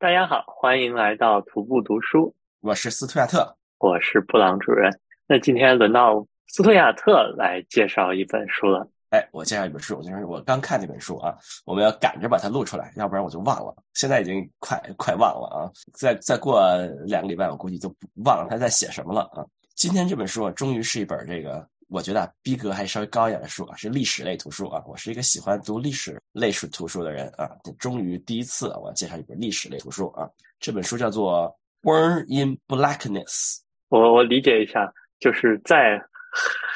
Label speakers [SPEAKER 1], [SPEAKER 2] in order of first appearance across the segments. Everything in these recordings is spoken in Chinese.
[SPEAKER 1] 大家好，欢迎来到徒步读书。
[SPEAKER 2] 我是斯图亚特，
[SPEAKER 1] 我是布朗主任。那今天轮到斯图亚特来介绍一本书了。
[SPEAKER 2] 哎，我介绍一本书，我就是我刚看那本书啊，我们要赶着把它录出来，要不然我就忘了。现在已经快快忘了啊，再再过两个礼拜，我估计就忘了他在写什么了啊。今天这本书啊，终于是一本这个。我觉得啊逼格还稍微高一点的书啊，是历史类图书啊。我是一个喜欢读历史类书图书的人啊。终于第一次我要介绍一本历史类图书啊。这本书叫做《Born in Blackness》。
[SPEAKER 1] 我我理解一下，就是在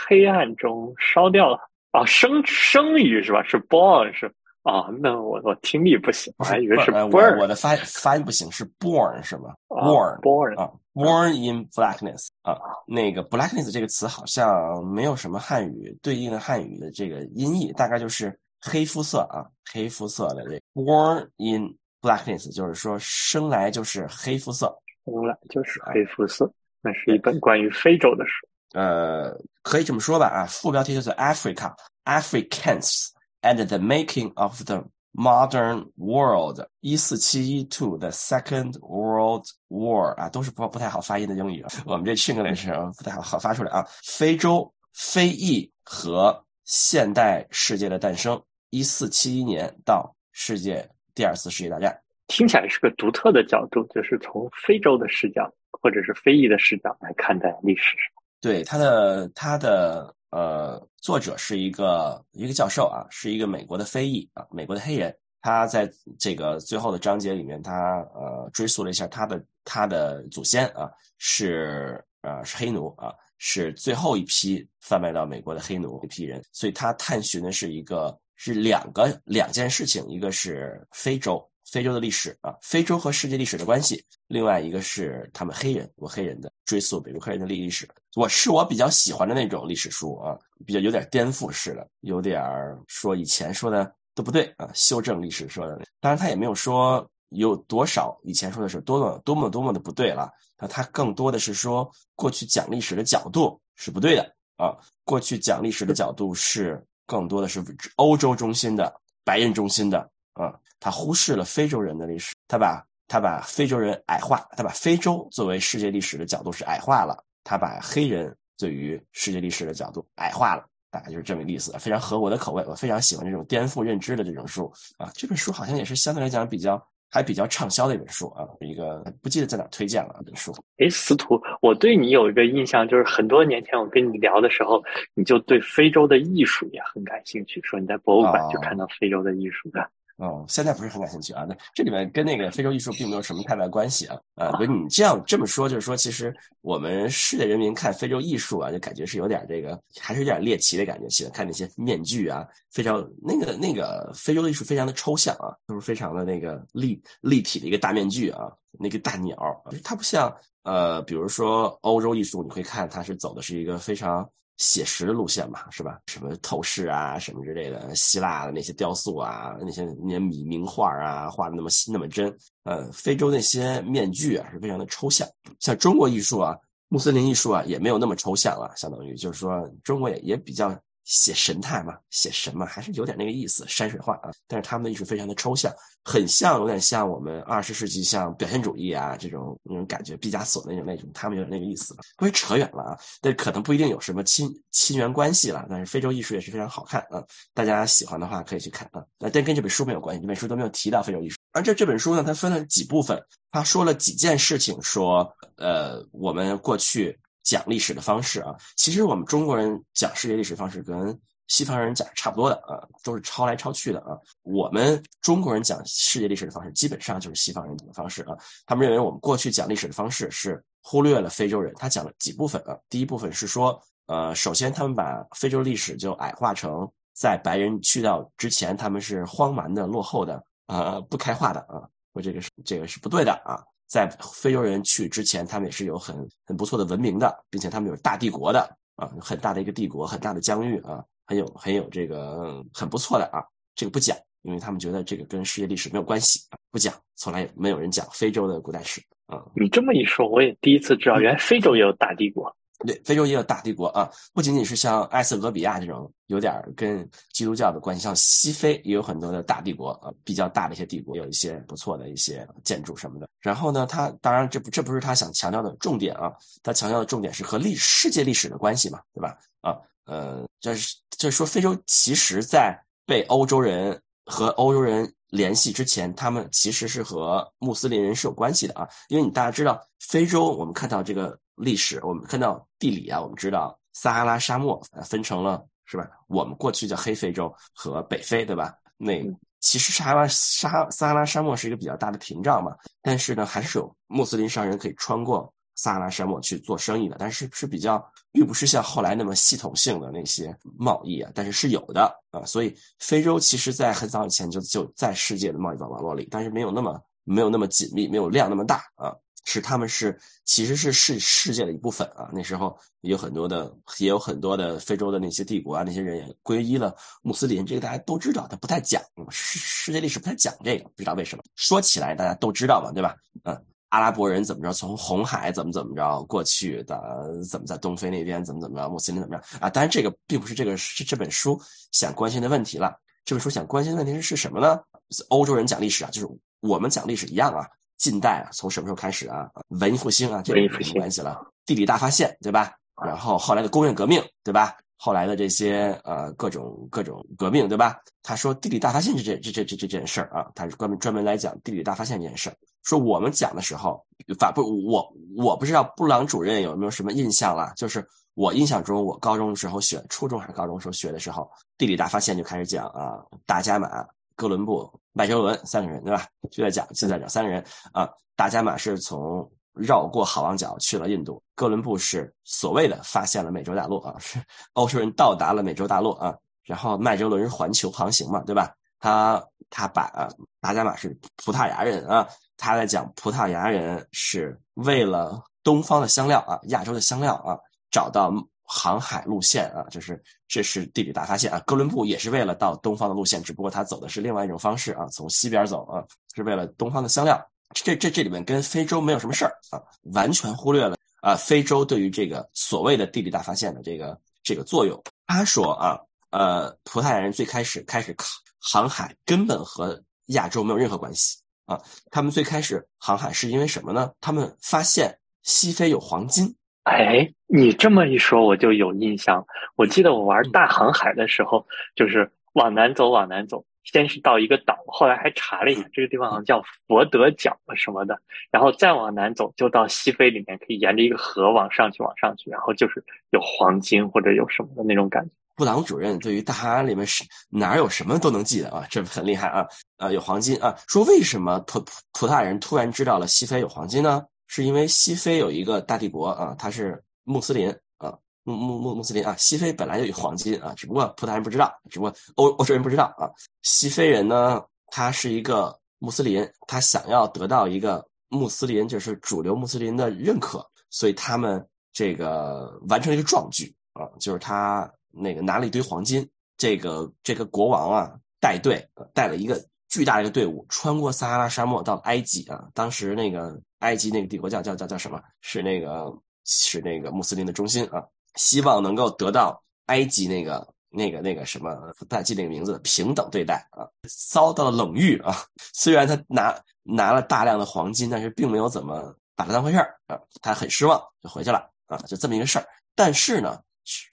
[SPEAKER 1] 黑暗中烧掉了啊，生生于是吧？是 born 是。啊，那我我听力不行，我还以为是 born，
[SPEAKER 2] 我的发发音不行，是 born 是吗？born，born 啊，born in blackness 啊，那个 blackness 这个词好像没有什么汉语对应的汉语的这个音译，大概就是黑肤色啊，黑肤色的这 born in blackness，就是说生来就是黑肤色，
[SPEAKER 1] 生来就是黑肤色。那是一本关于非洲的书，
[SPEAKER 2] 呃，可以这么说吧啊，副标题就是 Africa Africans。And the making of the modern world，一四七一 to the Second World War 啊，都是不不太好发音的英语。我们这 Chinglish 不太好好发出来啊。非洲非裔和现代世界的诞生，一四七一年到世界第二次世界大战，
[SPEAKER 1] 听起来是个独特的角度，就是从非洲的视角或者是非裔的视角来看待历史。
[SPEAKER 2] 对他的他的。呃，作者是一个一个教授啊，是一个美国的非裔啊，美国的黑人。他在这个最后的章节里面，他呃追溯了一下他的他的祖先啊，是呃是黑奴啊，是最后一批贩卖到美国的黑奴一批人。所以他探寻的是一个是两个两件事情，一个是非洲。非洲的历史啊，非洲和世界历史的关系。另外一个是他们黑人，我黑人的追溯，比如黑人的历历史。我是我比较喜欢的那种历史书啊，比较有点颠覆式的，有点说以前说的都不对啊，修正历史说的。当然他也没有说有多少以前说的是多么多么多么的不对了。那他更多的是说过去讲历史的角度是不对的啊，过去讲历史的角度是更多的是欧洲中心的、白人中心的。啊，他忽视了非洲人的历史，他把他把非洲人矮化，他把非洲作为世界历史的角度是矮化了，他把黑人对于世界历史的角度矮化了，大概就是这么个意思，非常合我的口味，我非常喜欢这种颠覆认知的这种书啊。这本书好像也是相对来讲比较还比较畅销的一本书啊，一个不记得在哪推荐了这本书。
[SPEAKER 1] 哎，司徒，我对你有一个印象，就是很多年前我跟你聊的时候，你就对非洲的艺术也很感兴趣，说你在博物馆就看到非洲的艺术的。
[SPEAKER 2] 哦，现在不是很感兴趣啊。那这里面跟那个非洲艺术并没有什么太大关系啊。啊，不，你这样这么说，就是说，其实我们世界人民看非洲艺术啊，就感觉是有点这个，还是有点猎奇的感觉。喜欢看那些面具啊，非常那个那个非洲的艺术非常的抽象啊，都是非常的那个立立体的一个大面具啊，那个大鸟，它不像呃，比如说欧洲艺术，你会看它是走的是一个非常。写实的路线嘛，是吧？什么透视啊，什么之类的，希腊的那些雕塑啊，那些那些米名画啊，画的那么那么真。呃，非洲那些面具啊，是非常的抽象。像中国艺术啊，穆斯林艺术啊，也没有那么抽象了，相当于就是说，中国也也比较。写神态嘛，写神嘛，还是有点那个意思，山水画啊。但是他们的艺术非常的抽象，很像，有点像我们二十世纪像表现主义啊这种那种感觉，毕加索那种那种，他们有点那个意思。稍微扯远了啊，但可能不一定有什么亲亲缘关系了。但是非洲艺术也是非常好看啊，大家喜欢的话可以去看啊。那但跟这本书没有关系，这本书都没有提到非洲艺术。而这这本书呢，它分了几部分，他说了几件事情，说呃，我们过去。讲历史的方式啊，其实我们中国人讲世界历史方式跟西方人讲差不多的啊，都是抄来抄去的啊。我们中国人讲世界历史的方式，基本上就是西方人讲的方式啊。他们认为我们过去讲历史的方式是忽略了非洲人。他讲了几部分啊，第一部分是说，呃，首先他们把非洲历史就矮化成在白人去到之前，他们是荒蛮的、落后的、呃不开化的啊，说这个是这个是不对的啊。在非洲人去之前，他们也是有很很不错的文明的，并且他们有大帝国的啊，很大的一个帝国，很大的疆域啊，很有很有这个很不错的啊。这个不讲，因为他们觉得这个跟世界历史没有关系啊，不讲，从来也没有人讲非洲的古代史啊。
[SPEAKER 1] 你这么一说，我也第一次知道，原来非洲也有大帝国。
[SPEAKER 2] 对，非洲也有大帝国啊，不仅仅是像埃塞俄比亚这种有点跟基督教的关系，像西非也有很多的大帝国啊，比较大的一些帝国，有一些不错的一些建筑什么的。然后呢，他当然这不这不是他想强调的重点啊，他强调的重点是和历世界历史的关系嘛，对吧？啊，呃，就是就是说，非洲其实在被欧洲人和欧洲人联系之前，他们其实是和穆斯林人是有关系的啊，因为你大家知道，非洲我们看到这个历史，我们看到地理啊，我们知道撒哈拉沙漠分成了是吧？我们过去叫黑非洲和北非，对吧？那其实撒哈拉沙撒哈拉沙漠是一个比较大的屏障嘛，但是呢，还是有穆斯林商人可以穿过。撒哈拉沙漠去做生意的，但是是比较，并不是像后来那么系统性的那些贸易啊，但是是有的啊。所以非洲其实在很早以前就就在世界的贸易网络里，但是没有那么没有那么紧密，没有量那么大啊。是他们是其实是世世界的一部分啊。那时候有很多的，也有很多的非洲的那些帝国啊，那些人也皈依了穆斯林，这个大家都知道，他不太讲世世界历史不太讲这个，不知道为什么。说起来大家都知道嘛，对吧？嗯。阿拉伯人怎么着？从红海怎么怎么着过去的？怎么在东非那边怎么怎么着？穆斯林怎么着啊？当然，这个并不是这个是这本书想关心的问题了。这本书想关心的问题是什么呢？欧洲人讲历史啊，就是我们讲历史一样啊。近代啊，从什么时候开始啊？文艺复兴啊，这个没什么关系了。地理大发现，对吧？然后后来的工业革命，对吧？后来的这些呃各种各种革命，对吧？他说地理大发现这这这这这这件事儿啊，他是专门专门来讲地理大发现这件事儿。说我们讲的时候，反不我我不知道布朗主任有没有什么印象了？就是我印象中，我高中的时候学，初中还是高中时候学的时候，地理大发现就开始讲啊，大伽马、哥伦布、麦哲伦三个人，对吧？就在讲就在讲三个人啊，大伽马是从绕过好望角去了印度，哥伦布是所谓的发现了美洲大陆啊，是欧洲人到达了美洲大陆啊，然后麦哲伦是环球航行嘛，对吧？他他把啊，达伽马是葡萄牙人啊。他在讲葡萄牙人是为了东方的香料啊，亚洲的香料啊，找到航海路线啊，就是这是地理大发现啊。哥伦布也是为了到东方的路线，只不过他走的是另外一种方式啊，从西边走啊，是为了东方的香料。这这这里面跟非洲没有什么事儿啊，完全忽略了啊，非洲对于这个所谓的地理大发现的这个这个作用。他说啊，呃，葡萄牙人最开始开始航海根本和亚洲没有任何关系。啊，他们最开始航海是因为什么呢？他们发现西非有黄金。
[SPEAKER 1] 哎，你这么一说，我就有印象。我记得我玩大航海的时候，就是往南走，往南走，先是到一个岛，后来还查了一下，这个地方好像叫佛得角什么的，然后再往南走，就到西非里面，可以沿着一个河往上去，往上去，然后就是有黄金或者有什么的那种感觉。
[SPEAKER 2] 布朗主任对于大航海里面是哪有什么都能记得啊，这很厉害啊！啊，有黄金啊！说为什么葡葡萄牙人突然知道了西非有黄金呢？是因为西非有一个大帝国啊，它是穆斯林啊，穆穆穆穆斯林啊。西非本来就有黄金啊，只不过葡萄牙人不知道，只不过欧欧洲人不知道啊。西非人呢，他是一个穆斯林，他想要得到一个穆斯林就是主流穆斯林的认可，所以他们这个完成了一个壮举啊，就是他。那个拿了一堆黄金，这个这个国王啊带队带了一个巨大的一个队伍，穿过撒哈拉沙漠到埃及啊。当时那个埃及那个帝国叫叫叫叫什么？是那个是那个穆斯林的中心啊。希望能够得到埃及那个那个那个什么，不太记那个名字，平等对待啊。遭到了冷遇啊。虽然他拿拿了大量的黄金，但是并没有怎么把它当回事儿啊。他很失望，就回去了啊。就这么一个事儿。但是呢。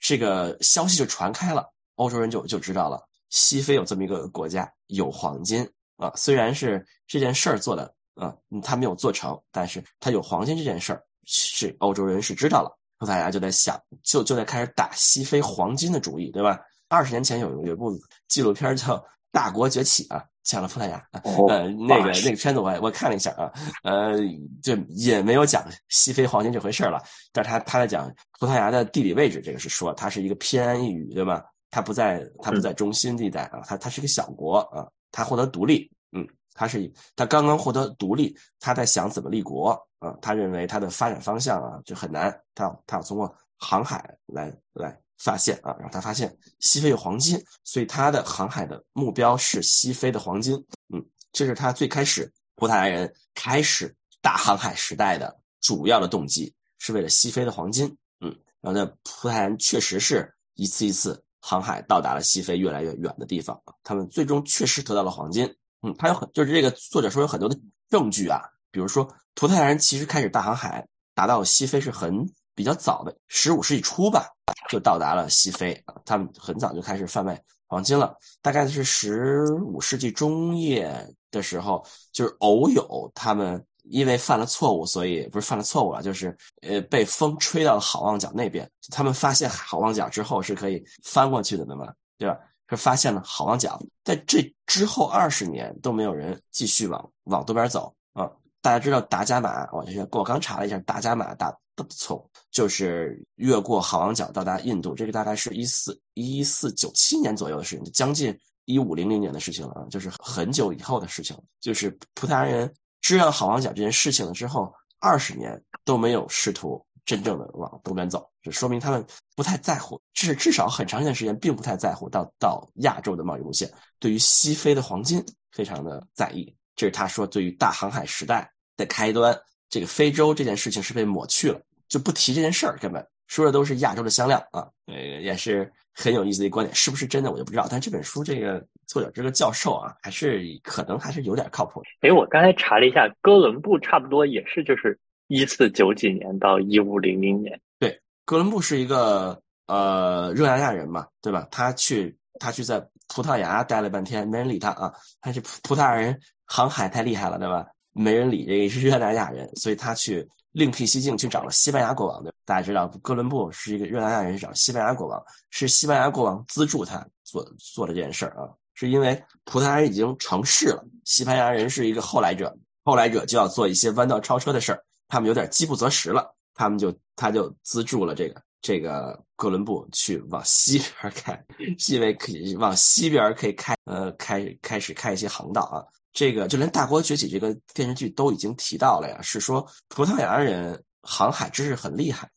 [SPEAKER 2] 这个消息就传开了，欧洲人就就知道了，西非有这么一个国家有黄金啊。虽然是这件事儿做的啊，他没有做成，但是他有黄金这件事儿是欧洲人是知道了。大家就在想，就就在开始打西非黄金的主意，对吧？二十年前有有一部纪录片叫《大国崛起》啊。讲了葡萄牙，呃，那个那个片子我我看了一下啊，呃，就也没有讲西非黄金这回事了，但是他他在讲葡萄牙的地理位置，这个是说它是一个偏安一隅，对吧？它不在它不在中心地带啊，它它是个小国啊，它获得独立，嗯，它是它刚刚获得独立，他在想怎么立国啊？他认为他的发展方向啊就很难，他要他要通过航海来来。发现啊，然后他发现西非有黄金，所以他的航海的目标是西非的黄金。嗯，这是他最开始葡萄牙人开始大航海时代的主要的动机，是为了西非的黄金。嗯，然后呢，葡萄牙人确实是一次一次航海到达了西非越来越远的地方，他们最终确实得到了黄金。嗯，他有很就是这个作者说有很多的证据啊，比如说葡萄牙人其实开始大航海达到西非是很比较早的，十五世纪初吧就到达了西非啊，他们很早就开始贩卖黄金了，大概是十五世纪中叶的时候，就是偶有他们。因为犯了错误，所以不是犯了错误了，就是呃被风吹到了好望角那边。他们发现好望角之后是可以翻过去的嘛，对吧？是发现了好望角，在这之后二十年都没有人继续往往东边走啊。大家知道达伽马，我我刚查了一下，达伽马大从就是越过好望角到达印度，这个大概是一四一四九七年左右的事情，将近一五零零年的事情了啊，就是很久以后的事情，就是葡萄牙人。知道好望角这件事情了之后，二十年都没有试图真正的往东边走，这说明他们不太在乎，至至少很长一段时间并不太在乎到到亚洲的贸易路线。对于西非的黄金非常的在意，这是他说对于大航海时代的开端。这个非洲这件事情是被抹去了，就不提这件事儿，根本说的都是亚洲的香料啊。呃，也是很有意思的一个观点，是不是真的我就不知道。但这本书这个。作者这个教授啊，还是可能还是有点靠谱。
[SPEAKER 1] 哎，我刚才查了一下，哥伦布差不多也是就是一四九几年到一五零零年。
[SPEAKER 2] 对，哥伦布是一个呃热那亚人嘛，对吧？他去他去在葡萄牙待了半天，没人理他啊。他是葡葡萄牙人航海太厉害了，对吧？没人理这个是热那亚人，所以他去另辟蹊径去找了西班牙国王。对，大家知道哥伦布是一个热那亚人，找西班牙国王，是西班牙国王资助他做做了这件事儿啊。是因为葡萄牙人已经成事了，西班牙人是一个后来者，后来者就要做一些弯道超车的事儿，他们有点饥不择食了，他们就他就资助了这个这个哥伦布去往西边开，因为可以往西边可以开呃开开始开一些航道啊，这个就连《大国崛起》这个电视剧都已经提到了呀，是说葡萄牙人航海知识很厉害，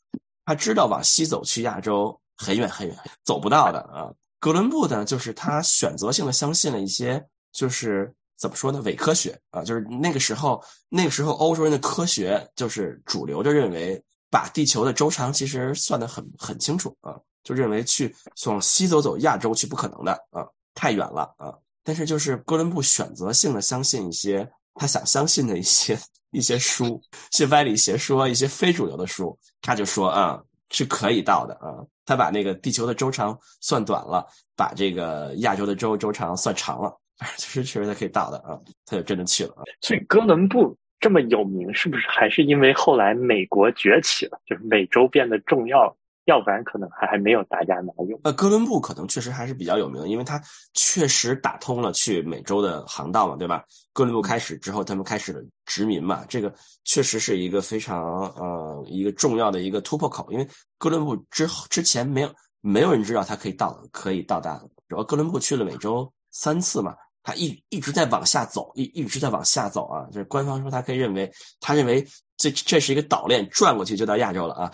[SPEAKER 2] 他知道往西走去亚洲很远很远走不到的啊。哥伦布呢，就是他选择性的相信了一些，就是怎么说呢，伪科学啊，就是那个时候，那个时候欧洲人的科学就是主流的认为，把地球的周长其实算得很很清楚啊，就认为去往西走走亚洲去不可能的啊，太远了啊。但是就是哥伦布选择性的相信一些他想相信的一些一些书，一些歪理邪说，一些非主流的书，他就说啊。是可以到的啊！他把那个地球的周长算短了，把这个亚洲的周周长算长了，就是确实他可以到的啊！他就真的去了啊！
[SPEAKER 1] 所以哥伦布这么有名，是不是还是因为后来美国崛起了，就是美洲变得重要？要不然可能还还没有大家拿用。
[SPEAKER 2] 呃，哥伦布可能确实还是比较有名，因为他确实打通了去美洲的航道嘛，对吧？哥伦布开始之后，他们开始了殖民嘛，这个确实是一个非常呃一个重要的一个突破口。因为哥伦布之之前没有没有人知道他可以到可以到达，主要哥伦布去了美洲三次嘛，他一一直在往下走，一一直在往下走啊。就是官方说他可以认为，他认为。这这是一个岛链，转过去就到亚洲了啊！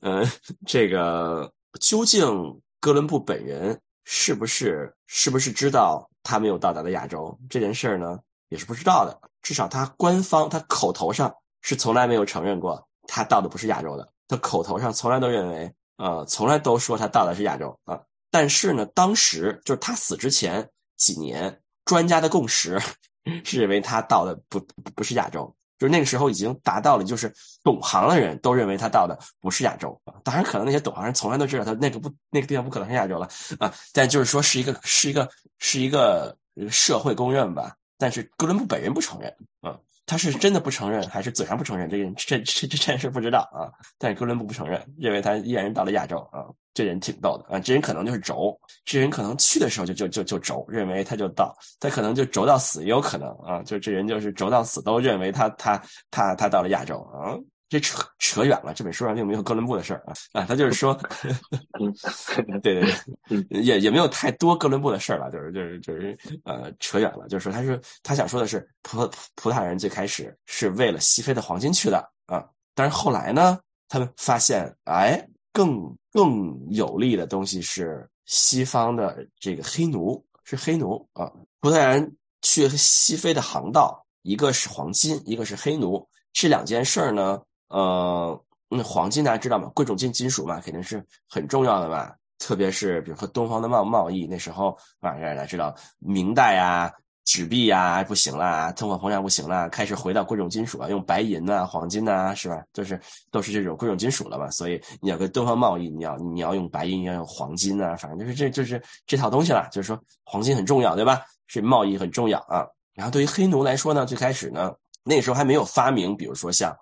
[SPEAKER 2] 呃，这个究竟哥伦布本人是不是是不是知道他没有到达的亚洲这件事儿呢？也是不知道的。至少他官方他口头上是从来没有承认过他到的不是亚洲的。他口头上从来都认为，呃，从来都说他到的是亚洲啊。但是呢，当时就是他死之前几年，专家的共识 是认为他到的不不是亚洲。就是那个时候已经达到了，就是懂行的人都认为他到的不是亚洲啊。当然，可能那些懂行人从来都知道他那个不那个地方不可能是亚洲了啊。但就是说是一个是一个是一个社会公认吧。但是哥伦布本人不承认啊。他是真的不承认，还是嘴上不承认？这个这这这件事不知道啊。但是哥伦布不承认，认为他依然到了亚洲啊。这人挺逗的啊。这人可能就是轴，这人可能去的时候就就就就轴，认为他就到，他可能就轴到死也有可能啊。就这人就是轴到死都认为他他他他到了亚洲啊。这扯扯远了，这本书上并没有哥伦布的事儿啊啊，他就是说，对对对，也也没有太多哥伦布的事儿了，就是就是就是呃扯远了，就是说他是他想说的是葡葡萄牙人最开始是为了西非的黄金去的啊，但是后来呢，他们发现哎，更更有利的东西是西方的这个黑奴，是黑奴啊，葡萄牙人去西非的航道，一个是黄金，一个是黑奴，这两件事儿呢。呃，那黄金大家知道吗？贵重金金属嘛，肯定是很重要的嘛。特别是比如说东方的贸贸易，那时候啊，大家知道明代啊。纸币呀不行啦，通货膨胀不行啦，开始回到贵重金属啊，用白银呐、黄金呐，是吧？就是都是这种贵重金属了嘛。所以你要跟东方贸易，你要你要用白银，你要用黄金啊，反正就是这就是这套东西了。就是说黄金很重要，对吧？是贸易很重要啊。然后对于黑奴来说呢，最开始呢，那时候还没有发明，比如说像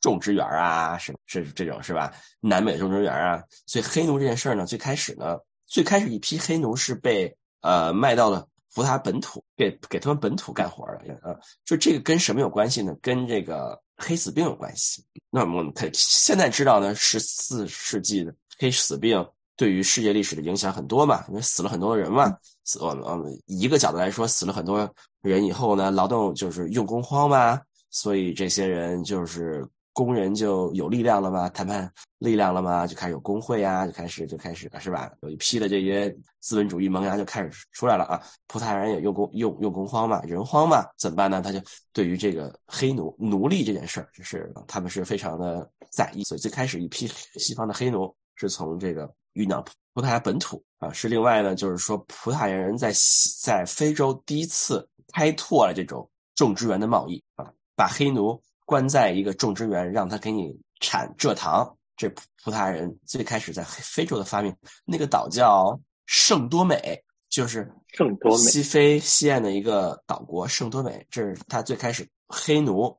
[SPEAKER 2] 种植园啊，是是这种是吧？南美种植园啊，所以黑奴这件事儿呢，最开始呢，最开始一批黑奴是被呃卖到了。葡萄牙本土给给他们本土干活的，啊，就这个跟什么有关系呢？跟这个黑死病有关系。那么我们可以现在知道呢，十四世纪的黑死病对于世界历史的影响很多嘛，因为死了很多人嘛。死我们我们一个角度来说，死了很多人以后呢，劳动就是用工荒嘛，所以这些人就是。工人就有力量了吗？谈判力量了吗？就开始有工会啊，就开始就开始了是吧？有一批的这些资本主义萌芽就开始出来了啊！葡萄牙人也用工用用工荒嘛，人荒嘛，怎么办呢？他就对于这个黑奴奴隶这件事儿，就是他们是非常的在意，所以最开始一批西方的黑奴是从这个运到葡萄牙本土啊，是另外呢，就是说葡萄牙人在西在非洲第一次开拓了这种种植园的贸易啊，把黑奴。关在一个种植园，让他给你产蔗糖。这葡萄牙人最开始在非洲的发明，那个岛叫圣多美，就是
[SPEAKER 1] 圣多美
[SPEAKER 2] 西非西岸的一个岛国。圣多美，这是他最开始黑奴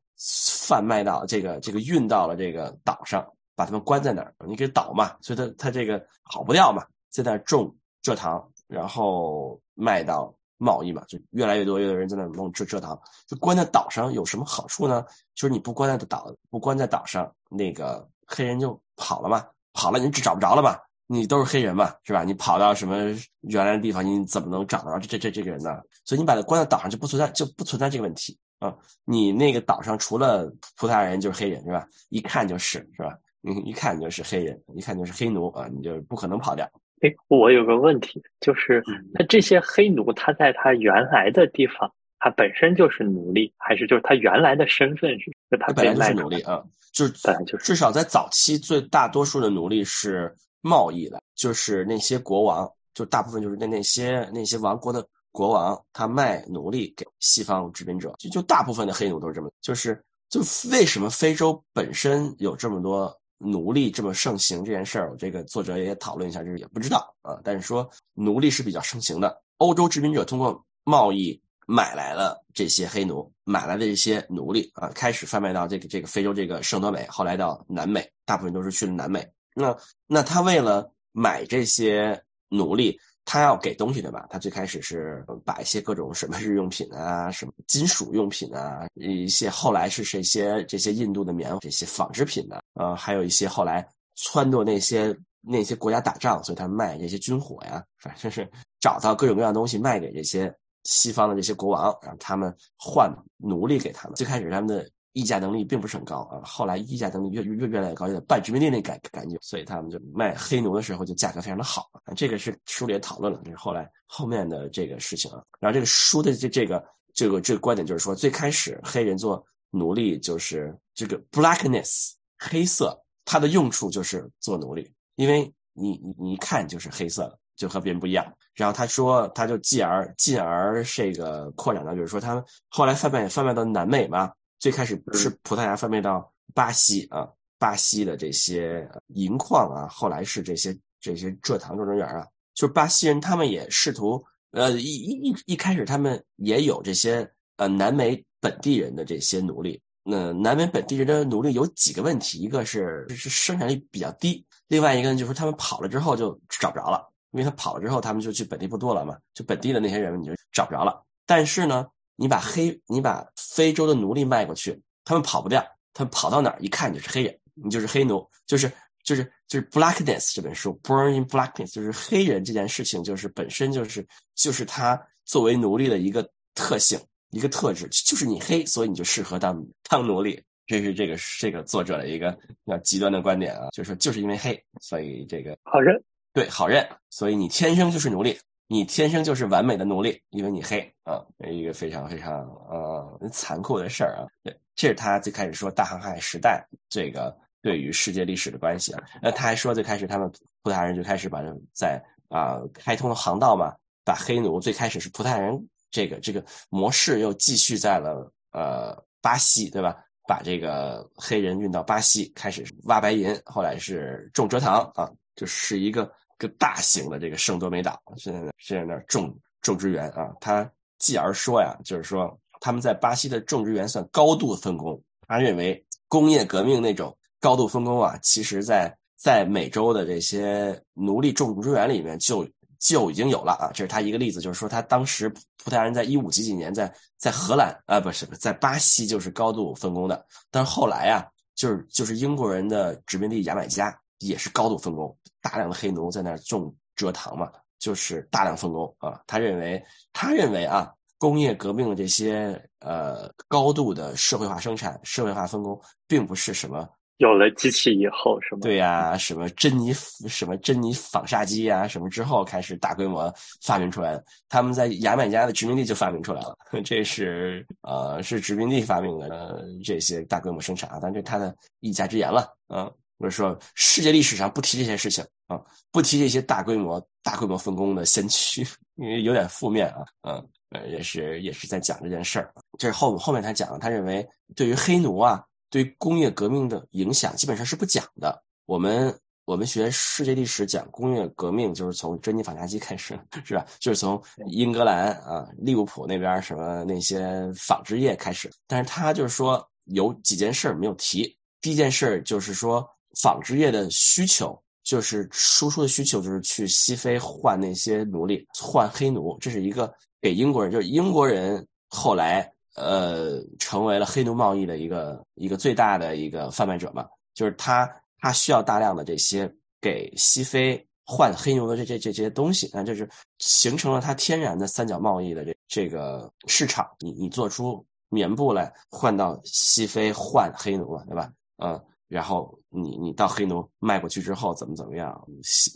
[SPEAKER 2] 贩卖到这个这个运到了这个岛上，把他们关在那儿。你给岛嘛，所以他他这个跑不掉嘛，在那儿种蔗糖，然后卖到。贸易嘛，就越来越多，越多人在那弄蔗蔗糖。就关在岛上有什么好处呢？就是你不关在岛，不关在岛上，那个黑人就跑了嘛，跑了你就找不着了嘛。你都是黑人嘛，是吧？你跑到什么原来的地方，你怎么能找到这这这这个人呢？所以你把他关在岛上就不存在，就不存在这个问题啊。你那个岛上除了葡萄牙人就是黑人，是吧？一看就是，是吧？你 一看就是黑人，一看就是黑奴啊，你就不可能跑掉。
[SPEAKER 1] 哎，我有个问题，就是那这些黑奴，他在他原来的地方，他本身就是奴隶，还是就是他原来的身份是？就他
[SPEAKER 2] 本来就是奴隶啊，就是
[SPEAKER 1] 本来就是。
[SPEAKER 2] 至少在早期，最大多数的奴隶是贸易的，就是那些国王，就大部分就是那那些那些王国的国王，他卖奴隶给西方殖民者，就就大部分的黑奴都是这么，就是就为什么非洲本身有这么多？奴隶这么盛行这件事儿，我这个作者也讨论一下，就是也不知道啊。但是说奴隶是比较盛行的，欧洲殖民者通过贸易买来了这些黑奴，买来的这些奴隶啊，开始贩卖到这个这个非洲这个圣多美，后来到南美，大部分都是去了南美。那那他为了买这些奴隶。他要给东西对吧？他最开始是把一些各种什么日用品啊、什么金属用品啊，一些后来是这些这些印度的棉这些纺织品呢，呃，还有一些后来撺掇那些那些国家打仗，所以他卖这些军火呀，反正是找到各种各样东西卖给这些西方的这些国王，让他们换奴隶给他们。最开始他们的。议价能力并不是很高啊，后来议价能力越越越来越高，有点半殖民地那感感觉，所以他们就卖黑奴的时候就价格非常的好啊。这个是书里也讨论了，这是后来后面的这个事情啊。然后这个书的这这个这个这个观点就是说，最开始黑人做奴隶就是这个 blackness 黑色，它的用处就是做奴隶，因为你你你一看就是黑色的，就和别人不一样。然后他说，他就继而进而这个扩展到，就是说他们后来贩卖贩卖到南美嘛。最开始是葡萄牙贩卖到巴西啊，巴西的这些银矿啊，后来是这些这些蔗糖种植园啊，就是巴西人他们也试图，呃，一一一一开始他们也有这些呃南美本地人的这些奴隶。那南美本地人的奴隶有几个问题，一个是是生产力比较低，另外一个呢就是他们跑了之后就找不着了，因为他跑了之后他们就去本地部落了嘛，就本地的那些人你就找不着了。但是呢。你把黑，你把非洲的奴隶卖过去，他们跑不掉，他们跑到哪儿一看就是黑人，你就是黑奴，就是就是就是《Blackness》这本书，《Born in Blackness》就是黑人这件事情，就是本身就是就是他作为奴隶的一个特性，一个特质，就是你黑，所以你就适合当当奴隶。这是这个这个作者的一个比较极端的观点啊，就是说就是因为黑，所以这个
[SPEAKER 1] 好认，
[SPEAKER 2] 对好认，所以你天生就是奴隶。你天生就是完美的奴隶，因为你黑啊，一个非常非常呃残酷的事儿啊。对，这是他最开始说大航海时代这个对于世界历史的关系啊。那他还说，最开始他们葡萄牙人就开始把在啊开通了航道嘛，把黑奴最开始是葡萄牙人这个这个模式又继续在了呃巴西，对吧？把这个黑人运到巴西，开始挖白银，后来是种蔗糖啊，就是一个个大型的这个圣多美岛，现在现在那种种植园啊。他继而说呀，就是说他们在巴西的种植园算高度分工。他认为工业革命那种高度分工啊，其实在在美洲的这些奴隶种植园里面就。就已经有了啊，这是他一个例子，就是说他当时葡萄牙人在一五几几年在在荷兰啊，不是在巴西就是高度分工的，但是后来啊，就是就是英国人的殖民地牙买加也是高度分工，大量的黑奴在那儿种蔗糖嘛，就是大量分工啊。他认为他认为啊，工业革命的这些呃高度的社会化生产、社会化分工，并不是什么。
[SPEAKER 1] 有了机器以后，是吗？
[SPEAKER 2] 对呀，什么珍妮什么珍妮纺纱机呀，什么之后开始大规模发明出来的。他们在牙买加的殖民地就发明出来了，这是呃是殖民地发明的呃这些大规模生产啊。但这他的一家之言了啊，或者说世界历史上不提这些事情啊，不提这些大规模大规模分工的先驱，因为有点负面啊，嗯，也是也是在讲这件事儿。这是后后面他讲，他认为对于黑奴啊。对工业革命的影响基本上是不讲的。我们我们学世界历史讲工业革命，就是从珍妮纺纱机开始，是吧？就是从英格兰啊利物浦那边什么那些纺织业开始。但是他就是说有几件事儿没有提。第一件事就是说纺织业的需求，就是输出的需求，就是去西非换那些奴隶，换黑奴。这是一个给英国人，就是英国人后来。呃，成为了黑奴贸易的一个一个最大的一个贩卖者嘛，就是他他需要大量的这些给西非换黑牛的这这这些东西，那就是形成了它天然的三角贸易的这这个市场。你你做出棉布来换到西非换黑奴嘛，对吧？嗯，然后你你到黑奴卖过去之后怎么怎么样，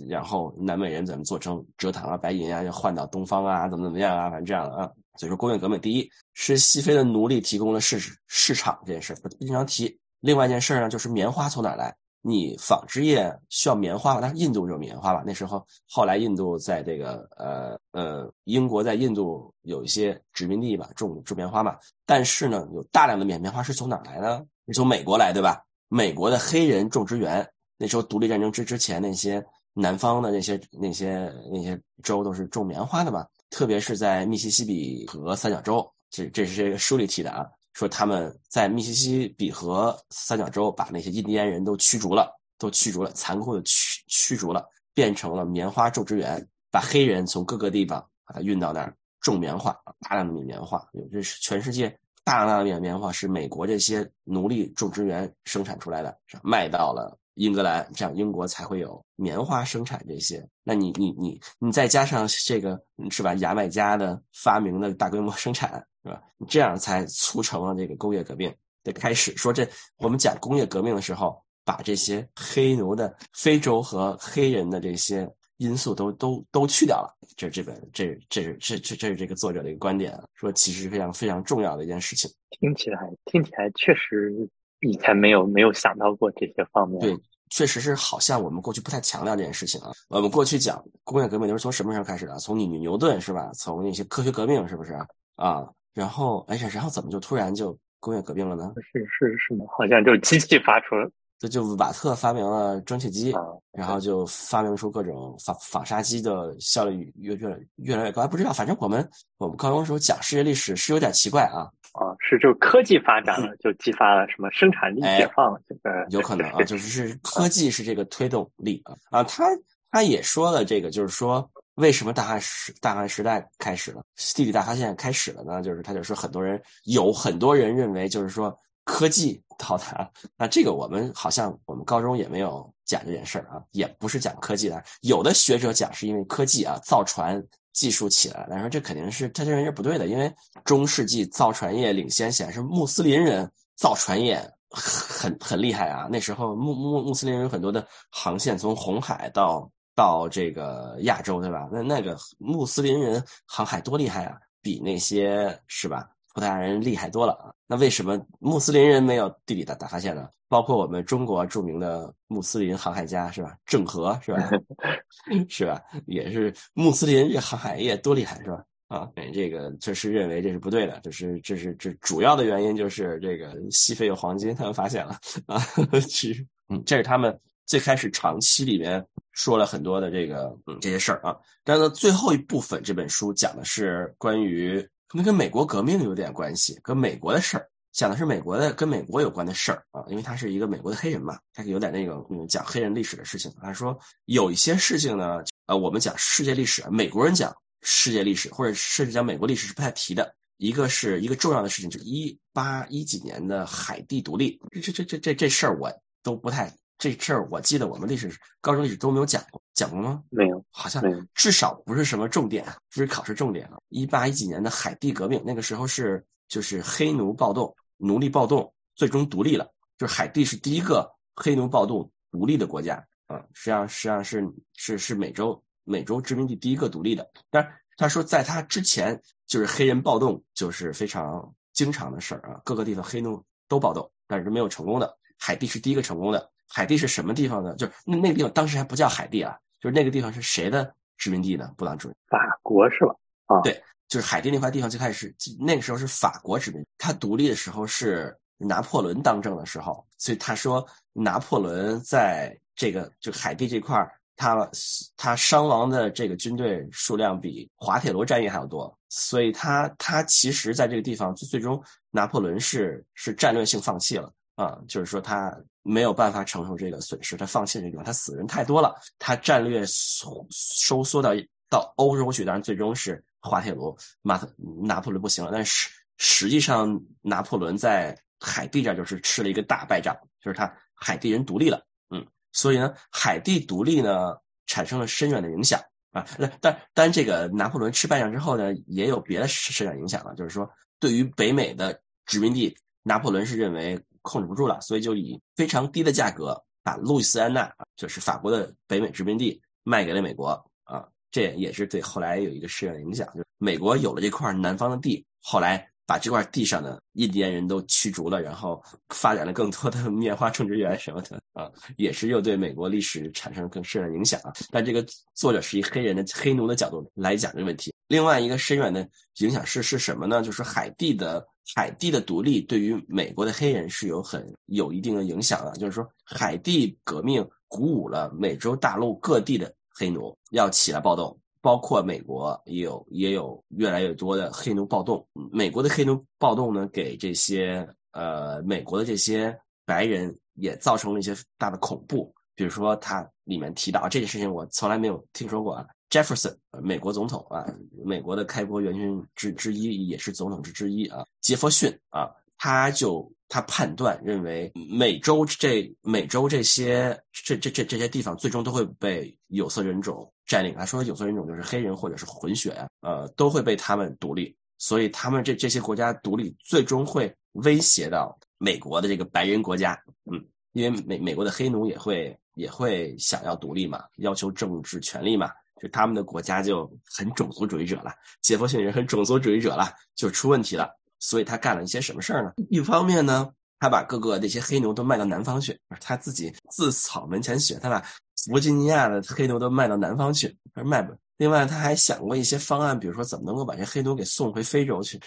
[SPEAKER 2] 然后南美人怎么做成蔗糖啊、白银啊，要换到东方啊，怎么怎么样啊，反正这样的啊。所以说，工业革命第一是西非的奴隶提供了市市场这件事不经常提。另外一件事呢，就是棉花从哪来？你纺织业需要棉花吧？但是印度有棉花吧？那时候后来印度在这个呃呃，英国在印度有一些殖民地吧，种种棉花嘛。但是呢，有大量的棉棉花是从哪来呢？是从美国来，对吧？美国的黑人种植园，那时候独立战争之之前，那些南方的那些那些那些州都是种棉花的嘛。特别是在密西西比河三角洲，这这是这个书里提的啊，说他们在密西西比河三角洲把那些印第安人都驱逐了，都驱逐了，残酷的驱驱逐了，变成了棉花种植园，把黑人从各个地方把它运到那儿种棉花，大量的棉棉花，这是全世界大量的棉棉花是美国这些奴隶种植园生产出来的，卖到了。英格兰这样，英国才会有棉花生产这些。那你你你你再加上这个是吧？牙买加的发明的大规模生产是吧？这样才促成了这个工业革命的开始。说这我们讲工业革命的时候，把这些黑奴的非洲和黑人的这些因素都都都去掉了。这这本这这是这这这是这个作者的一个观点，说其实非常非常重要的一件事情。
[SPEAKER 1] 听起来听起来确实。以前没有没有想到过这些方面。
[SPEAKER 2] 对，确实是好像我们过去不太强调这件事情啊。我们过去讲工业革命都是从什么时候开始的？从你牛顿是吧？从那些科学革命是不是啊？然后哎呀，然后怎么就突然就工业革命了呢？
[SPEAKER 1] 是是是吗？好像就机器发出了。
[SPEAKER 2] 这就瓦特发明了蒸汽机，然后就发明出各种纺纺纱机的效率越越越来越高。不知道，反正我们我们高中时候讲世界历史是有点奇怪啊。
[SPEAKER 1] 啊，是就科技发展了，就激发了什么生产力解放？这个
[SPEAKER 2] 有可能啊，就是是科技是这个推动力啊啊。他他也说了这个，就是说为什么大汉时大汉时代开始了，地理大发现开始了呢？就是他就说很多人有很多人认为就是说科技到达了，那这个我们好像我们高中也没有讲这件事儿啊，也不是讲科技的，有的学者讲是因为科技啊造船。技术起来，但是这肯定是他这人是不对的，因为中世纪造船业领先，显然是穆斯林人造船业很很厉害啊。那时候穆穆穆斯林有很多的航线，从红海到到这个亚洲，对吧？那那个穆斯林人航海多厉害啊，比那些是吧葡萄牙人厉害多了啊。那为什么穆斯林人没有地理的大发现呢？包括我们中国著名的穆斯林航海家是吧？郑和是吧？是吧？也是穆斯林这航海业多厉害是吧？啊，这个确实认为这是不对的，这是这是这主要的原因就是这个西非有黄金，他们发现了啊，其实嗯，这是他们最开始长期里面说了很多的这个嗯这些事儿啊。但是呢，最后一部分这本书讲的是关于那跟美国革命有点关系，跟美国的事儿，讲的是美国的跟美国有关的事儿啊，因为他是一个美国的黑人嘛，他有点那个讲黑人历史的事情。他说有一些事情呢，呃，我们讲世界历史，美国人讲。世界历史或者甚至讲美国历史是不太提的。一个是一个重要的事情，就是一八一几年的海地独立。这这这这这事儿我都不太，这事儿我记得我们历史高中历史都没有讲过，讲过吗？
[SPEAKER 1] 没有，
[SPEAKER 2] 好像至少不是什么重点，不是考试重点。一八一几年的海地革命，那个时候是就是黑奴暴动，奴隶暴动最终独立了，就是海地是第一个黑奴暴动独立的国家啊，实际上实际上是是是美洲。美洲殖民地第一个独立的，但是他说，在他之前就是黑人暴动，就是非常经常的事儿啊。各个地方黑奴都暴动，但是没有成功的。海地是第一个成功的。海地是什么地方呢？就是那那个地方当时还不叫海地啊，就是那个地方是谁的殖民地呢？布朗主任，
[SPEAKER 1] 法国是吧？啊，
[SPEAKER 2] 对，就是海地那块地方最开始那个时候是法国殖民，他独立的时候是拿破仑当政的时候，所以他说拿破仑在这个就海地这块儿。他他伤亡的这个军队数量比滑铁卢战役还要多，所以他他其实在这个地方最最终拿破仑是是战略性放弃了啊，就是说他没有办法承受这个损失，他放弃这个地方，他死人太多了，他战略收缩到到欧洲去，当然最终是滑铁卢，马特拿破仑不行了，但是实际上拿破仑在海地这儿就是吃了一个大败仗，就是他海地人独立了。嗯所以呢，海地独立呢，产生了深远的影响啊。那但但这个拿破仑吃败仗之后呢，也有别的深远影响了。就是说，对于北美的殖民地，拿破仑是认为控制不住了，所以就以非常低的价格把路易斯安那，就是法国的北美殖民地卖给了美国啊。这也是对后来有一个深远的影响，就是美国有了这块南方的地，后来。把这块地上的印第安人都驱逐了，然后发展了更多的棉花种植园什么的啊，也是又对美国历史产生了更深远的影响啊。但这个作者是以黑人的黑奴的角度来讲这个问题。另外一个深远的影响是是什么呢？就是海地的海地的独立对于美国的黑人是有很有一定的影响的。就是说，海地革命鼓舞了美洲大陆各地的黑奴要起来暴动。包括美国也有也有越来越多的黑奴暴动。美国的黑奴暴动呢，给这些呃美国的这些白人也造成了一些大的恐怖。比如说，他里面提到这件事情，我从来没有听说过啊。Jefferson，美国总统啊，美国的开国元勋之之一，也是总统之之一啊。杰弗逊啊，他就他判断认为，美洲这美洲这些这这这这些地方，最终都会被有色人种。占领，他说有色人种就是黑人或者是混血啊，呃，都会被他们独立，所以他们这这些国家独立最终会威胁到美国的这个白人国家，嗯，因为美美国的黑奴也会也会想要独立嘛，要求政治权利嘛，就他们的国家就很种族主义者了，杰弗逊人很种族主义者了，就出问题了，所以他干了一些什么事儿呢？一方面呢，他把各个那些黑奴都卖到南方去，他自己自扫门前雪，他把。弗吉尼亚的黑奴都卖到南方去，而卖不。另外，他还想过一些方案，比如说怎么能够把这黑奴给送回非洲去。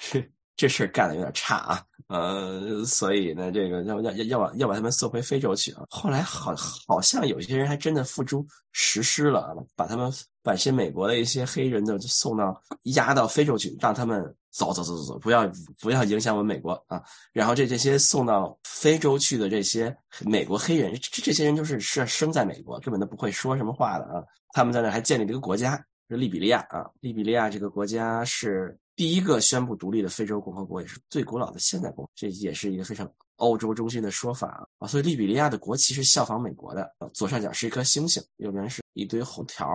[SPEAKER 2] 这事儿干的有点差啊，呃，所以呢，这个要要要要把要把他们送回非洲去啊。后来好好像有些人还真的付诸实施了，把他们把一些美国的一些黑人的送到押到非洲去，让他们走走走走走，不要不要影响我们美国啊。然后这这些送到非洲去的这些美国黑人，这这些人就是是生在美国，根本都不会说什么话的啊。他们在那还建立了一个国家，是利比利亚啊。利比利亚这个国家是。第一个宣布独立的非洲共和国，也是最古老的现代国，这也是一个非常欧洲中心的说法啊。所以利比利亚的国旗是效仿美国的，左上角是一颗星星，右边是一堆红条。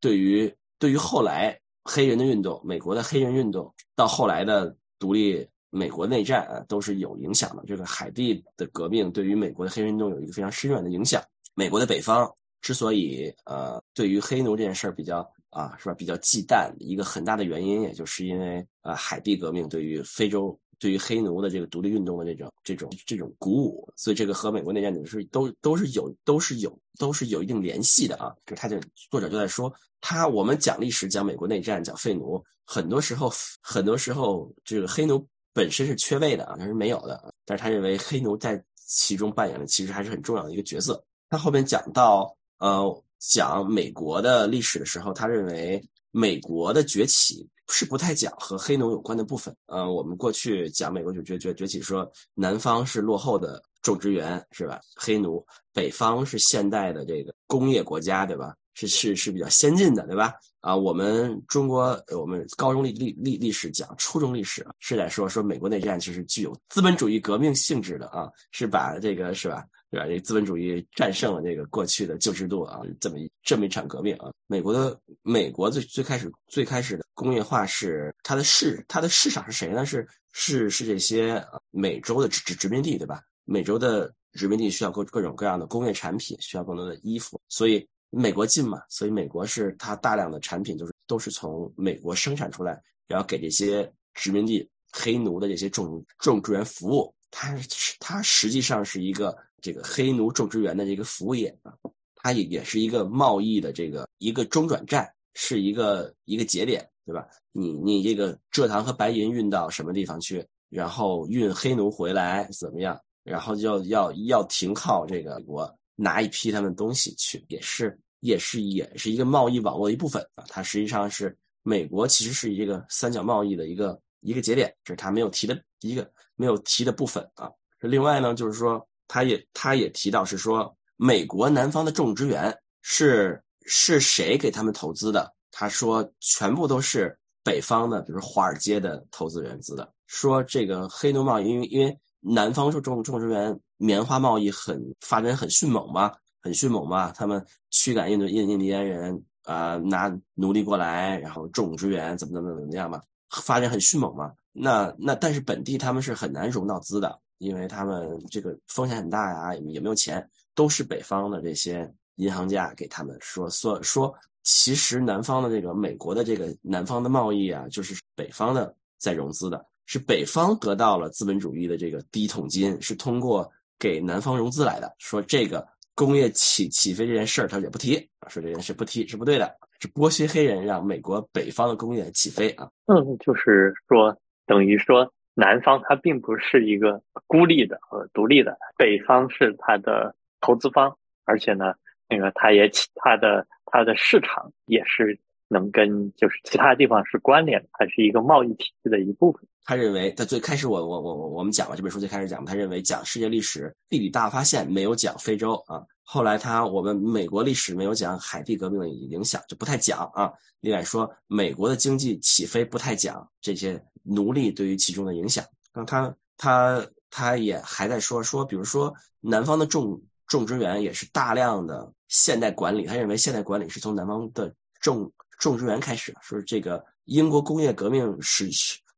[SPEAKER 2] 对于对于后来黑人的运动，美国的黑人运动到后来的独立美国内战啊，都是有影响的。这个海地的革命对于美国的黑人运动有一个非常深远的影响。美国的北方之所以呃对于黑奴这件事儿比较。啊，是吧？比较忌惮一个很大的原因，也就是因为呃，海地革命对于非洲对于黑奴的这个独立运动的这种这种这种鼓舞，所以这个和美国内战是都都是有都是有都是有一定联系的啊。就他就作者就在说，他我们讲历史讲美国内战讲废奴，很多时候很多时候这个黑奴本身是缺位的啊，他是没有的，但是他认为黑奴在其中扮演的其实还是很重要的一个角色。他后面讲到呃讲美国的历史的时候，他认为美国的崛起。是不太讲和黑奴有关的部分。呃，我们过去讲美国就崛崛崛起，说南方是落后的种植园，是吧？黑奴，北方是现代的这个工业国家，对吧？是是是比较先进的，对吧？啊，我们中国，我们高中历历历历史讲，初中历史是在说说美国内战其实具有资本主义革命性质的啊，是把这个是吧？对吧？这资本主义战胜了这个过去的旧制度啊，这么一这么一场革命啊。美国的美国最最开始最开始的工业化是它的市它的市场是谁呢？是是是这些美洲的殖殖殖民地，对吧？美洲的殖民地需要各各种各样的工业产品，需要更多的衣服，所以美国近嘛，所以美国是它大量的产品就是都是从美国生产出来，然后给这些殖民地黑奴的这些种种植园服务。它它实际上是一个。这个黑奴种植园的这个服务业啊，它也也是一个贸易的这个一个中转站，是一个一个节点，对吧？你你这个蔗糖和白银运到什么地方去，然后运黑奴回来怎么样？然后要要要停靠这个国拿一批他们东西去，也是也是也是一个贸易网络的一部分啊。它实际上是美国其实是一个三角贸易的一个一个节点，这是他没有提的一个没有提的部分啊。另外呢，就是说。他也他也提到是说，美国南方的种植园是是谁给他们投资的？他说全部都是北方的，比如华尔街的投资人资的。说这个黑奴贸易，因为因为南方种种种植园棉花贸易很发展很迅猛嘛，很迅猛嘛，他们驱赶印度印印第安人啊，拿奴隶过来，然后种植园怎么怎么怎么样嘛，发展很迅猛嘛。那那但是本地他们是很难融到资的。因为他们这个风险很大呀，也没有钱，都是北方的这些银行家给他们说说说，其实南方的这个美国的这个南方的贸易啊，就是北方的在融资的，是北方得到了资本主义的这个第一桶金，是通过给南方融资来的。说这个工业起起飞这件事儿，他也不提，说这件事不提是不对的，是剥削黑人让美国北方的工业起飞啊。
[SPEAKER 1] 嗯，就是说等于说。南方它并不是一个孤立的和独立的，北方是它的投资方，而且呢，那个它也它的它的市场也是能跟就是其他地方是关联的，它是一个贸易体系的一部分。
[SPEAKER 2] 他认为，他最开始我我我我我们讲了这本书最开始讲，他认为讲世界历史地理大发现没有讲非洲啊。后来他我们美国历史没有讲海地革命的影响，就不太讲啊。另外说美国的经济起飞不太讲这些奴隶对于其中的影响。那他他他也还在说说，比如说南方的种种植园也是大量的现代管理，他认为现代管理是从南方的种种植园开始，说这个英国工业革命时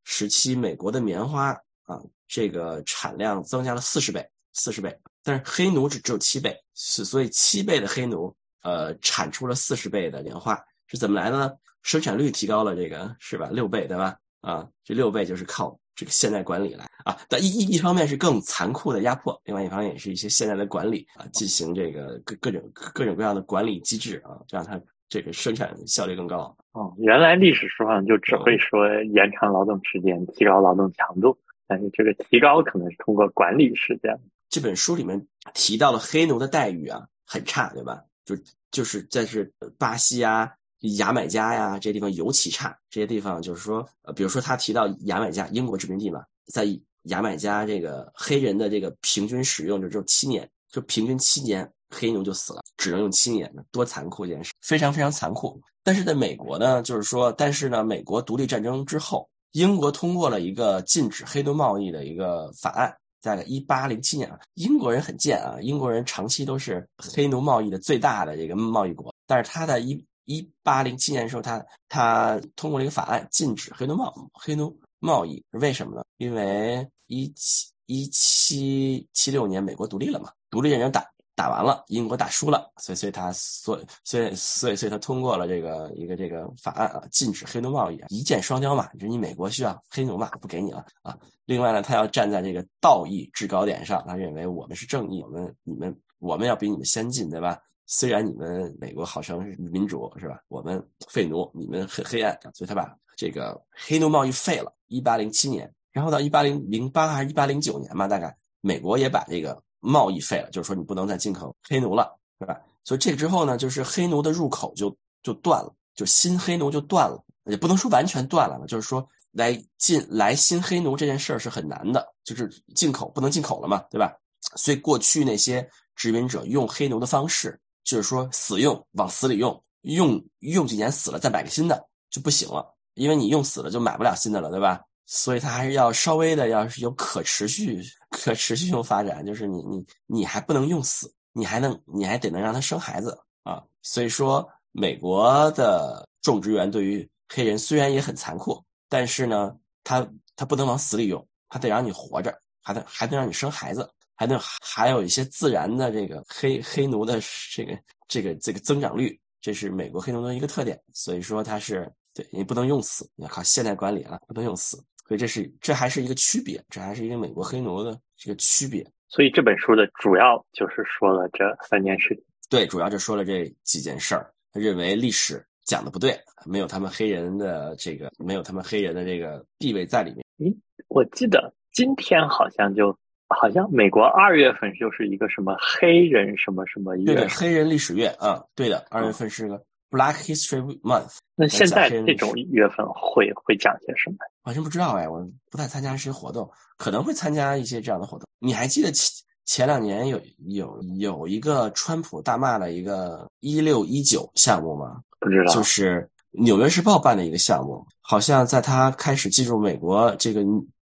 [SPEAKER 2] 时期美国的棉花啊，这个产量增加了四十倍，四十倍。但是黑奴只只有七倍，是所以七倍的黑奴，呃，产出了四十倍的棉花，是怎么来的呢？生产率提高了，这个是吧？六倍，对吧？啊，这六倍就是靠这个现代管理来啊。但一一一方面是更残酷的压迫，另外一方面也是一些现代的管理啊，进行这个各各种各种各样的管理机制啊，让它这个生产效率更高。
[SPEAKER 1] 哦，原来历史书上就只会说延长劳动时间，提高劳动强度，但是这个提高可能是通过管理实现。
[SPEAKER 2] 这本书里面提到了黑奴的待遇啊，很差，对吧？就就是在是巴西啊、牙买加呀这些地方尤其差。这些地方就是说，呃，比如说他提到牙买加，英国殖民地嘛，在牙买加这个黑人的这个平均使用就只有七年，就平均七年黑奴就死了，只能用七年，多残酷一件事，非常非常残酷。但是在美国呢，就是说，但是呢，美国独立战争之后，英国通过了一个禁止黑奴贸易的一个法案。大概一八零七年啊，英国人很贱啊，英国人长期都是黑奴贸易的最大的这个贸易国。但是他在一一八零七年的时候，他他通过了一个法案，禁止黑奴贸黑奴贸易，为什么呢？因为一七一七七六年美国独立了嘛，独立战争打打完了，英国打输了，所以所以他所所以所以所以他通过了这个一个这个法案啊，禁止黑奴贸易，一箭双雕嘛，就是你美国需要黑奴嘛，不给你了啊。另外呢，他要站在这个道义制高点上，他认为我们是正义，我们你们我们要比你们先进，对吧？虽然你们美国号称是民主，是吧？我们废奴，你们很黑暗，所以他把这个黑奴贸易废了。一八零七年，然后到一八零零八还是一八零九年嘛，大概美国也把这个。贸易废了，就是说你不能再进口黑奴了，对吧？所以这之后呢，就是黑奴的入口就就断了，就新黑奴就断了，也不能说完全断了就是说来进来新黑奴这件事儿是很难的，就是进口不能进口了嘛，对吧？所以过去那些殖民者用黑奴的方式，就是说死用往死里用，用用几年死了再买个新的就不行了，因为你用死了就买不了新的了，对吧？所以它还是要稍微的，要是有可持续、可持续性发展，就是你你你还不能用死，你还能你还得能让它生孩子啊。所以说，美国的种植园对于黑人虽然也很残酷，但是呢，他他不能往死里用，他得让你活着，还得还得让你生孩子，还得还有一些自然的这个黑黑奴的这个这个这个增长率，这是美国黑奴的一个特点。所以说，它是对你不能用死，你要靠现代管理啊，不能用死。所以这是这还是一个区别，这还是一个美国黑奴的这个区别。
[SPEAKER 1] 所以这本书的主要就是说了这三件事情。
[SPEAKER 2] 对，主要就说了这几件事儿。他认为历史讲的不对，没有他们黑人的这个，没有他们黑人的这个地位在里面。
[SPEAKER 1] 咦，我记得今天好像就好像美国二月份就是一个什么黑人什么什么月，
[SPEAKER 2] 对，黑人历史月啊，对的，二月份是个。Black History Month，
[SPEAKER 1] 那现在这种月份会会讲些什么？
[SPEAKER 2] 完全不知道哎，我不太参加这些活动，可能会参加一些这样的活动。你还记得前前两年有有有一个川普大骂的一个一六一九项目吗？
[SPEAKER 1] 不知道，
[SPEAKER 2] 就是《纽约时报》办的一个项目，好像在他开始进入美国这个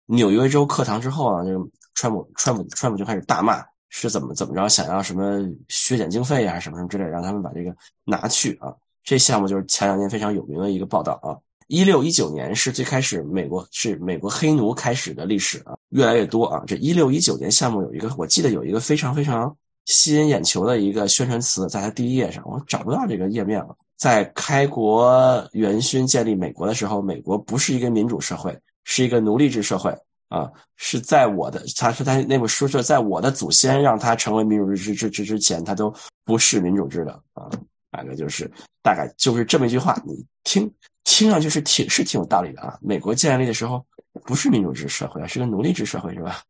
[SPEAKER 2] 纽约州课堂之后啊，就川普川普川普就开始大骂，是怎么怎么着，想要什么削减经费啊，什么什么之类，让他们把这个拿去啊。这项目就是前两年非常有名的一个报道啊，一六一九年是最开始美国是美国黑奴开始的历史啊，越来越多啊。这一六一九年项目有一个，我记得有一个非常非常吸引眼球的一个宣传词，在它第一页上，我找不到这个页面了。在开国元勋建立美国的时候，美国不是一个民主社会，是一个奴隶制社会啊。是在我的，他说他那本书是在我的祖先让他成为民主制之之之前，他都不是民主制的啊。大概就是大概就是这么一句话，你听听上去是挺是挺有道理的啊。美国建立的时候不是民主制社会啊，是个奴隶制社会，是吧？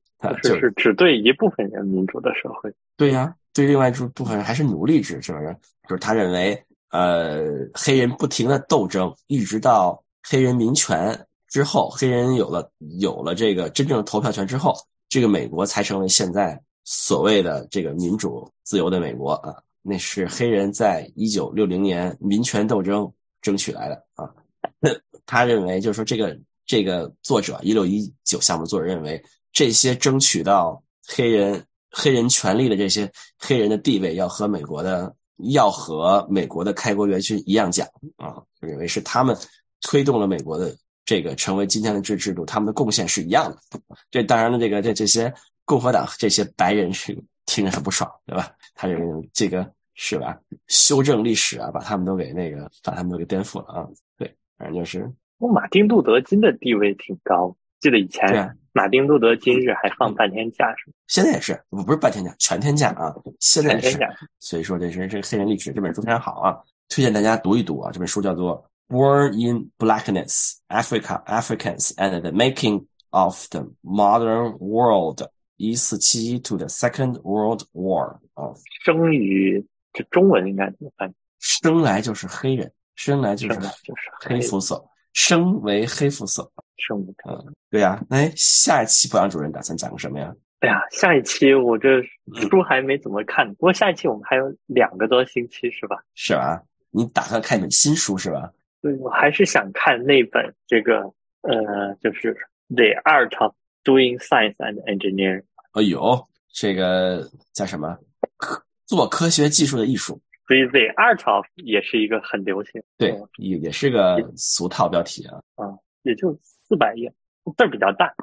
[SPEAKER 1] 就是只对一部分人民主的社会。
[SPEAKER 2] 对呀，对另外一部分人还是奴隶制，是不是？就是他认为，呃，黑人不停的斗争，一直到黑人民权之后，黑人有了有了这个真正的投票权之后，这个美国才成为现在所谓的这个民主自由的美国啊。那是黑人在一九六零年民权斗争争取来的啊。他认为，就是说，这个这个作者一六一九项目作者认为，这些争取到黑人黑人权利的这些黑人的地位，要和美国的要和美国的开国元勋一样讲啊，认为是他们推动了美国的这个成为今天的制制度，他们的贡献是一样的。这当然了，这个这这些共和党这些白人是听着很不爽，对吧？他认为这个。是吧？修正历史啊，把他们都给那个，把他们都给颠覆了啊！对，反正就是。
[SPEAKER 1] 马丁路德金的地位挺高，记得以前马丁路德金日还放半天假是吗？
[SPEAKER 2] 现在也是，不不是半天假，全天假啊！现在也
[SPEAKER 1] 是。
[SPEAKER 2] 所以说这是这个黑人历史这本书非常好啊，推荐大家读一读啊！这本书叫做《Born in Blackness: Africa, Africans and the Making of the Modern World》，一四七一 to the Second World War 啊，
[SPEAKER 1] 生于。这中文应该怎么翻？
[SPEAKER 2] 生来就是黑人，生来就是
[SPEAKER 1] 就是
[SPEAKER 2] 黑肤色，生为黑肤色，
[SPEAKER 1] 生为
[SPEAKER 2] 嗯，对呀。哎，下一期博洋主任打算讲个什么呀？
[SPEAKER 1] 哎呀，下一期我这书还没怎么看，不过下一期我们还有两个多星期是吧？
[SPEAKER 2] 是吧？你打算看一本新书是吧？
[SPEAKER 1] 对，我还是想看那本这个呃，就是《The Art of Doing Science and Engineering》。
[SPEAKER 2] 哦，这个叫什么？科做科学技术的艺术。
[SPEAKER 1] 所以 the art of 也是一个很流行。
[SPEAKER 2] 对，也也是个俗套标题啊。
[SPEAKER 1] 啊，也就四百页，字儿比较大。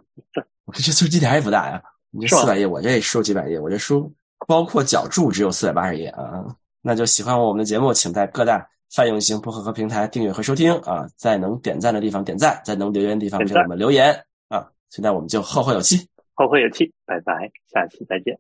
[SPEAKER 2] 我这字一点也不大呀、你这四百页，我这书几百页，我这书包括脚注只有四百八十页啊。那就喜欢我们的节目，请在各大泛用型播客和平台订阅和收听啊，在能点赞的地方点赞，在能留言的地方给我们留言啊。现在我们就后会有期。
[SPEAKER 1] 后会有期拜拜下期再见。